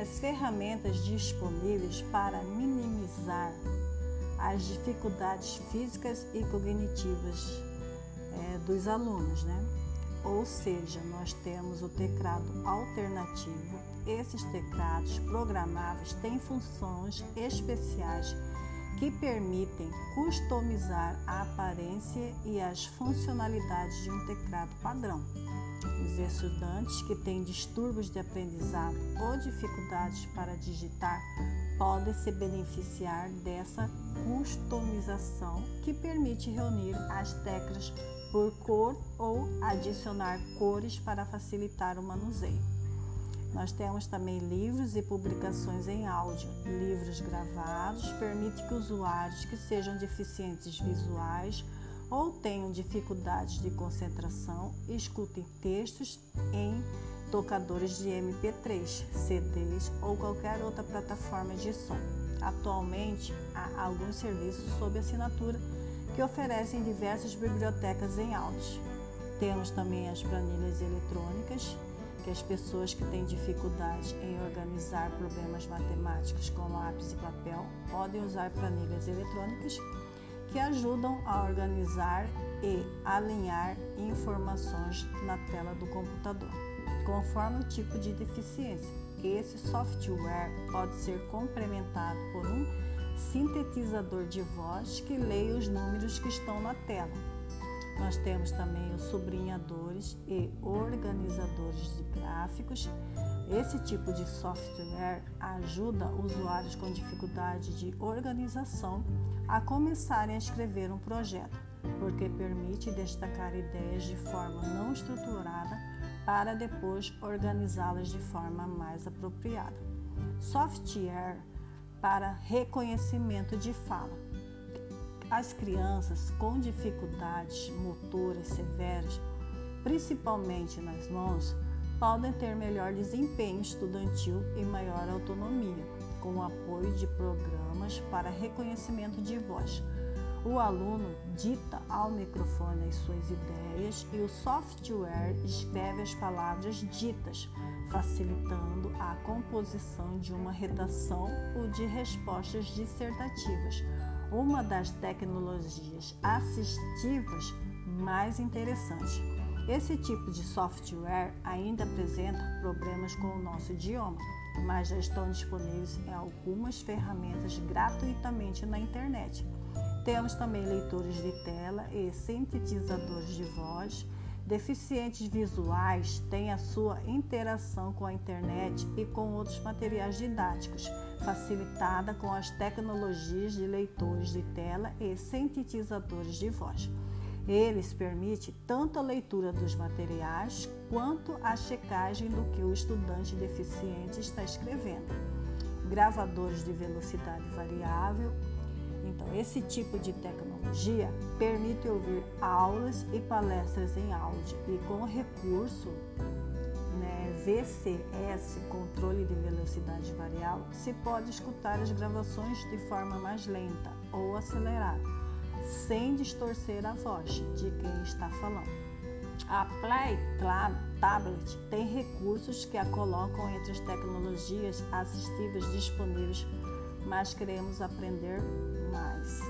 as ferramentas disponíveis para minimizar as dificuldades físicas e cognitivas é, dos alunos, né? Ou seja, nós temos o teclado alternativo. Esses teclados programáveis têm funções especiais que permitem customizar a aparência e as funcionalidades de um teclado padrão. Os estudantes que têm distúrbios de aprendizado ou dificuldades para digitar podem se beneficiar dessa customização que permite reunir as teclas por cor ou adicionar cores para facilitar o manuseio. Nós temos também livros e publicações em áudio. Livros gravados permite que usuários que sejam deficientes visuais ou tenham dificuldades de concentração escutem textos em tocadores de MP3, CDs ou qualquer outra plataforma de som. Atualmente, há alguns serviços sob assinatura que oferecem diversas bibliotecas em áudio. Temos também as planilhas eletrônicas, que as pessoas que têm dificuldade em organizar problemas matemáticos com lápis e papel podem usar planilhas eletrônicas que ajudam a organizar e alinhar informações na tela do computador, conforme o tipo de deficiência. Esse software pode ser complementado por um sintetizador de voz que leia os números que estão na tela. Nós temos também os sublinhadores e organizadores de gráficos. Esse tipo de software ajuda usuários com dificuldade de organização a começarem a escrever um projeto, porque permite destacar ideias de forma não estruturada para depois organizá-las de forma mais apropriada. Software para reconhecimento de fala. As crianças com dificuldades motoras severas, principalmente nas mãos, podem ter melhor desempenho estudantil e maior autonomia, com o apoio de programas para reconhecimento de voz. O aluno dita ao microfone as suas ideias e o software escreve as palavras ditas, facilitando a composição de uma redação ou de respostas dissertativas, uma das tecnologias assistivas mais interessantes. Esse tipo de software ainda apresenta problemas com o nosso idioma, mas já estão disponíveis em algumas ferramentas gratuitamente na internet. Temos também leitores de tela e sintetizadores de voz. Deficientes visuais têm a sua interação com a internet e com outros materiais didáticos, facilitada com as tecnologias de leitores de tela e sintetizadores de voz. Eles permitem tanto a leitura dos materiais quanto a checagem do que o estudante deficiente está escrevendo. Gravadores de velocidade variável então, esse tipo de tecnologia permite ouvir aulas e palestras em áudio e com recurso VCS, controle de velocidade variável, se pode escutar as gravações de forma mais lenta ou acelerada, sem distorcer a voz de quem está falando. A Play Tablet tem recursos que a colocam entre as tecnologias assistivas disponíveis mas queremos aprender mais.